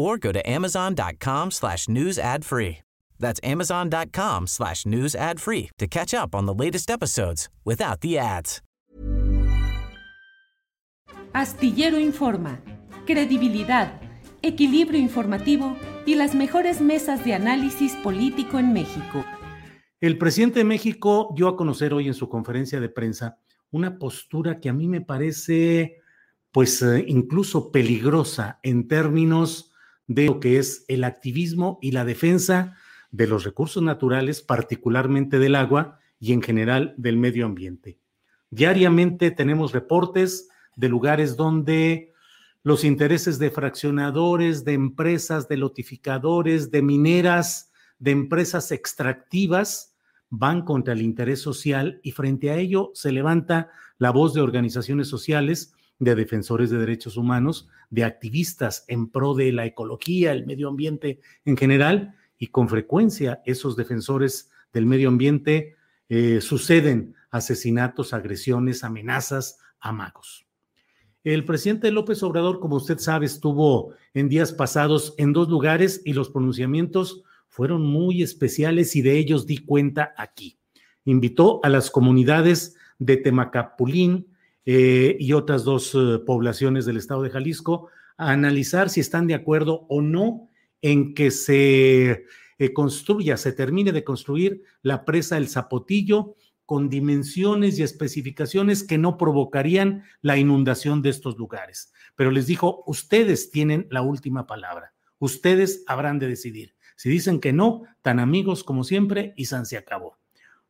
or go to amazon.com slash news ad free. That's amazon.com slash news ad free to catch up on the latest episodes without the ads. Astillero Informa, credibilidad, equilibrio informativo y las mejores mesas de análisis político en México. El presidente de México dio a conocer hoy en su conferencia de prensa una postura que a mí me parece pues eh, incluso peligrosa en términos de lo que es el activismo y la defensa de los recursos naturales, particularmente del agua y en general del medio ambiente. Diariamente tenemos reportes de lugares donde los intereses de fraccionadores, de empresas, de lotificadores, de mineras, de empresas extractivas van contra el interés social y frente a ello se levanta la voz de organizaciones sociales, de defensores de derechos humanos, de activistas en pro de la ecología, el medio ambiente en general, y con frecuencia esos defensores del medio ambiente eh, suceden asesinatos, agresiones, amenazas, amagos. El presidente López Obrador, como usted sabe, estuvo en días pasados en dos lugares y los pronunciamientos fueron muy especiales y de ellos di cuenta aquí. Invitó a las comunidades de Temacapulín eh, y otras dos eh, poblaciones del estado de Jalisco a analizar si están de acuerdo o no en que se eh, construya, se termine de construir la presa El Zapotillo con dimensiones y especificaciones que no provocarían la inundación de estos lugares. Pero les dijo, ustedes tienen la última palabra, ustedes habrán de decidir. Si dicen que no, tan amigos como siempre y San se acabó.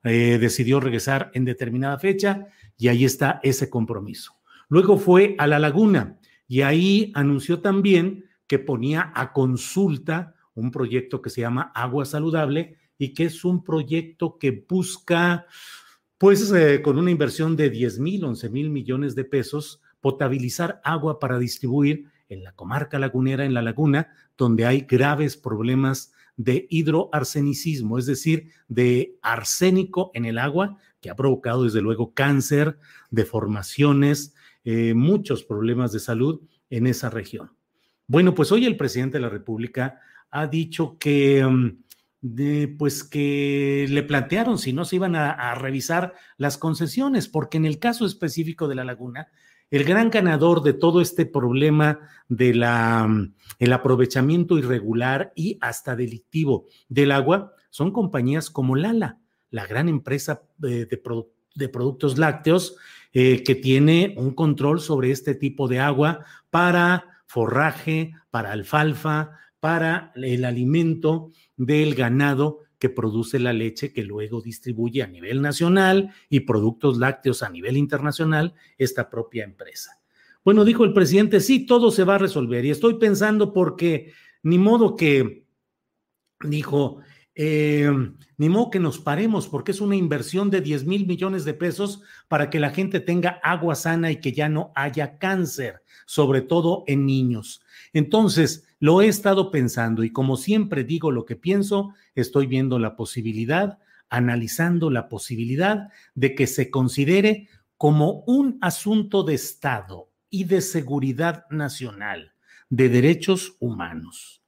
Eh, decidió regresar en determinada fecha y ahí está ese compromiso. Luego fue a la laguna y ahí anunció también que ponía a consulta un proyecto que se llama Agua Saludable y que es un proyecto que busca pues eh, con una inversión de 10 mil, 11 mil millones de pesos, potabilizar agua para distribuir en la comarca lagunera, en la laguna, donde hay graves problemas de hidroarsenicismo, es decir, de arsénico en el agua, que ha provocado desde luego cáncer, deformaciones, eh, muchos problemas de salud en esa región. Bueno, pues hoy el presidente de la República ha dicho que... De, pues que le plantearon si no se iban a, revisar las concesiones, porque en el caso específico de la laguna, el gran ganador de todo este problema de la el aprovechamiento irregular y hasta delictivo del agua son compañías como Lala, la gran empresa de, de, productos lácteos eh, que tiene un control sobre este tipo de agua para forraje, para alfalfa, para el alimento del ganado que produce la leche que luego distribuye a nivel nacional y productos lácteos a nivel internacional esta propia empresa. Bueno, dijo el presidente, sí, todo se va a resolver y estoy pensando porque ni modo que, dijo, eh, ni modo que nos paremos porque es una inversión de 10 mil millones de pesos para que la gente tenga agua sana y que ya no haya cáncer, sobre todo en niños. Entonces, lo he estado pensando y como siempre digo lo que pienso, estoy viendo la posibilidad, analizando la posibilidad de que se considere como un asunto de Estado y de seguridad nacional, de derechos humanos.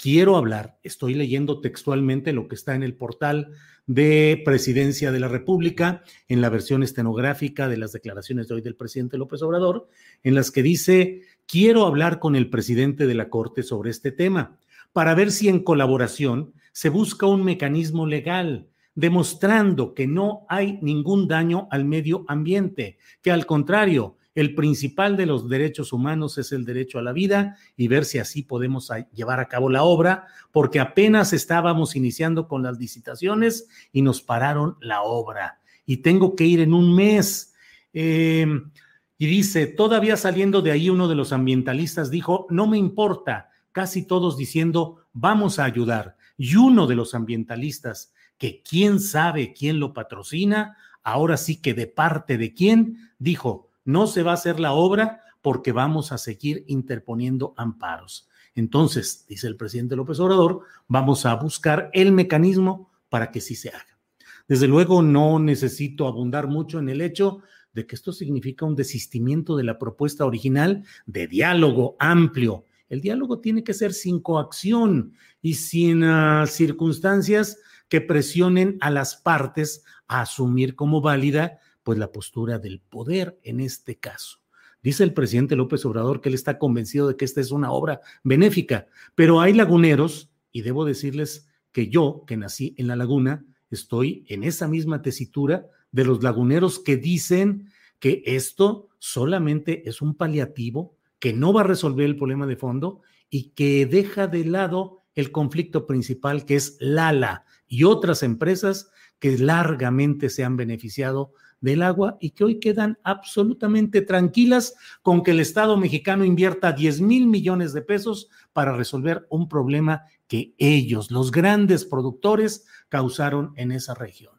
Quiero hablar, estoy leyendo textualmente lo que está en el portal de Presidencia de la República, en la versión estenográfica de las declaraciones de hoy del presidente López Obrador, en las que dice, quiero hablar con el presidente de la Corte sobre este tema, para ver si en colaboración se busca un mecanismo legal demostrando que no hay ningún daño al medio ambiente, que al contrario, el principal de los derechos humanos es el derecho a la vida y ver si así podemos llevar a cabo la obra, porque apenas estábamos iniciando con las licitaciones y nos pararon la obra. Y tengo que ir en un mes. Em, y dice, todavía saliendo de ahí, uno de los ambientalistas dijo, no me importa, casi todos diciendo, vamos a ayudar. Y uno de los ambientalistas, que quién sabe quién lo patrocina, ahora sí que de parte de quién, dijo, no se va a hacer la obra porque vamos a seguir interponiendo amparos. Entonces, dice el presidente López Obrador, vamos a buscar el mecanismo para que sí se haga. Desde luego, no necesito abundar mucho en el hecho de que esto significa un desistimiento de la propuesta original de diálogo amplio. El diálogo tiene que ser sin coacción y sin uh, circunstancias que presionen a las partes a asumir como válida pues la postura del poder en este caso. Dice el presidente López Obrador que él está convencido de que esta es una obra benéfica, pero hay laguneros y debo decirles que yo, que nací en la laguna, estoy en esa misma tesitura de los laguneros que dicen que esto solamente es un paliativo, que no va a resolver el problema de fondo y que deja de lado el conflicto principal que es Lala, y otras empresas que largamente se han beneficiado del agua y que hoy quedan absolutamente tranquilas con que el Estado mexicano invierta 10 mil millones de pesos para resolver un problema que ellos, los grandes productores, causaron en esa región.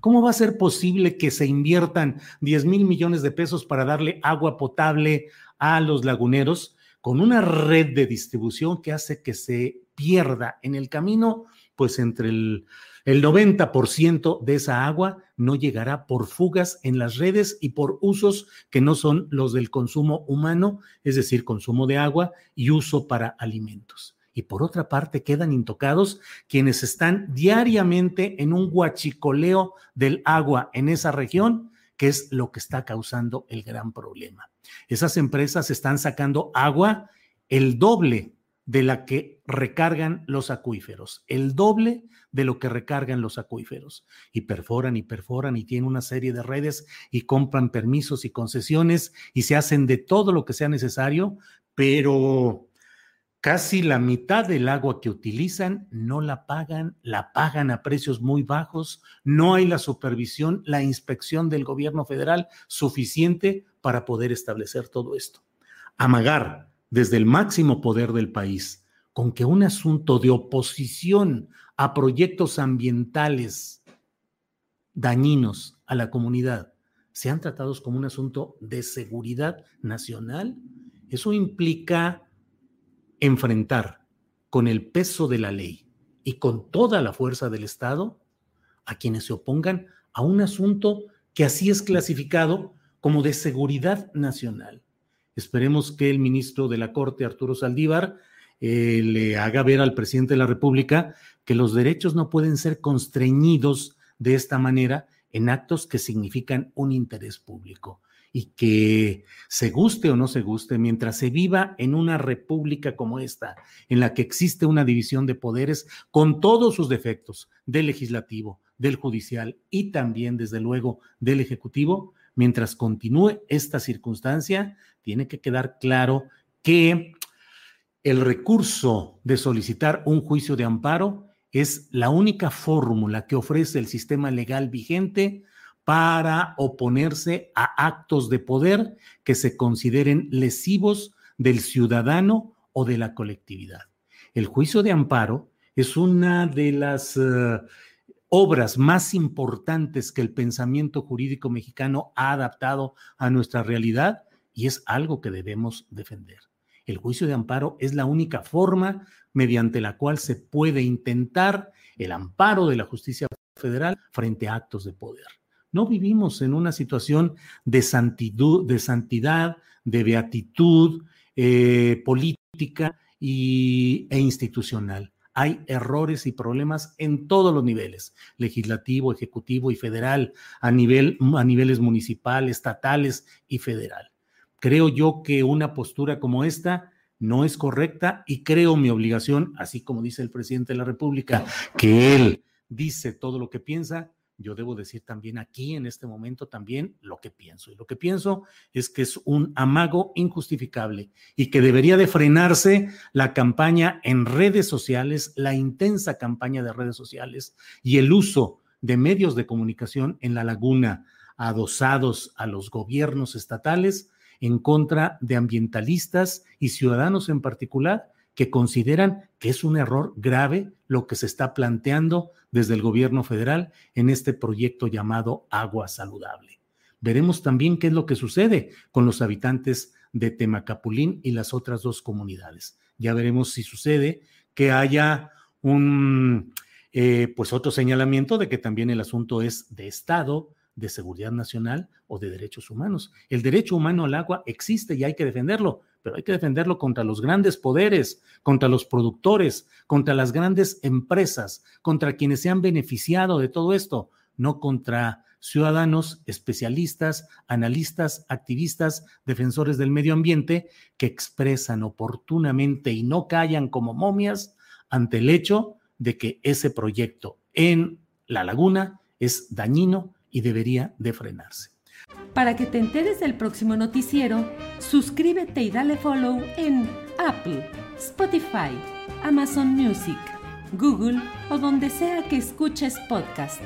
¿Cómo va a ser posible que se inviertan 10 mil millones de pesos para darle agua potable a los laguneros con una red de distribución que hace que se pierda en el camino pues entre el, el 90% de esa agua no llegará por fugas en las redes y por usos que no son los del consumo humano, es decir, consumo de agua y uso para alimentos. Y por otra parte, quedan intocados quienes están diariamente en un guachicoleo del agua en esa región, que es lo que está causando el gran problema. Esas empresas están sacando agua el doble de la que recargan los acuíferos, el doble de lo que recargan los acuíferos. Y perforan y perforan y tienen una serie de redes y compran permisos y concesiones y se hacen de todo lo que sea necesario, pero casi la mitad del agua que utilizan no la pagan, la pagan a precios muy bajos, no hay la supervisión, la inspección del gobierno federal suficiente para poder establecer todo esto. Amagar desde el máximo poder del país con que un asunto de oposición a proyectos ambientales dañinos a la comunidad sean tratados como un asunto de seguridad nacional, eso implica enfrentar con el peso de la ley y con toda la fuerza del Estado a quienes se opongan a un asunto que así es clasificado como de seguridad nacional. Esperemos que el ministro de la Corte, Arturo Saldívar, eh, le haga ver al presidente de la República que los derechos no pueden ser constreñidos de esta manera en actos que significan un interés público y que se guste o no se guste, mientras se viva en una república como esta, en la que existe una división de poderes con todos sus defectos, del legislativo, del judicial y también, desde luego, del ejecutivo, mientras continúe esta circunstancia, tiene que quedar claro que el recurso de solicitar un juicio de amparo es la única fórmula que ofrece el sistema legal vigente para oponerse a actos de poder que se consideren lesivos del ciudadano o de la colectividad. El juicio de amparo es una de las uh, obras más importantes que el pensamiento jurídico mexicano ha adaptado a nuestra realidad y es algo que debemos defender. El juicio de amparo es la única forma mediante la cual se puede intentar el amparo de la justicia federal frente a actos de poder. No vivimos en una situación de, santidad, de beatitud eh, política y, e institucional hay errores y problemas en todos los niveles, legislativo, ejecutivo y federal, a, nivel, a niveles municipal, estatales y federal. Creo yo que una postura como esta no es correcta y creo mi obligación, así como dice el presidente de la República, que él dice todo lo que piensa, yo debo decir también aquí en este momento también lo que pienso. Y lo que pienso es que es un amago injustificable y que debería de frenarse la campaña en redes sociales, la intensa campaña de redes sociales y el uso de medios de comunicación en la laguna adosados a los gobiernos estatales en contra de ambientalistas y ciudadanos en particular que consideran que es un error grave lo que se está planteando desde el gobierno federal en este proyecto llamado Agua Saludable. Veremos también qué es lo que sucede con los habitantes de Temacapulín y las otras dos comunidades. Ya veremos si sucede que haya un, eh, pues otro señalamiento de que también el asunto es de Estado, de seguridad nacional o de derechos humanos. El derecho humano al agua existe y hay que defenderlo, pero hay que defenderlo contra los grandes poderes, contra los productores, contra las grandes empresas, contra quienes se han beneficiado de todo esto, no contra ciudadanos, especialistas, analistas, activistas, defensores del medio ambiente que expresan oportunamente y no callan como momias ante el hecho de que ese proyecto en la laguna es dañino y debería de frenarse. Para que te enteres del próximo noticiero, suscríbete y dale follow en Apple, Spotify, Amazon Music, Google o donde sea que escuches podcast.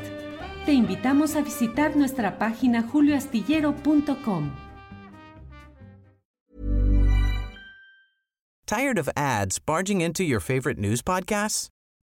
Te invitamos a visitar nuestra página julioastillero.com. Tired of ads barging into your favorite news podcasts?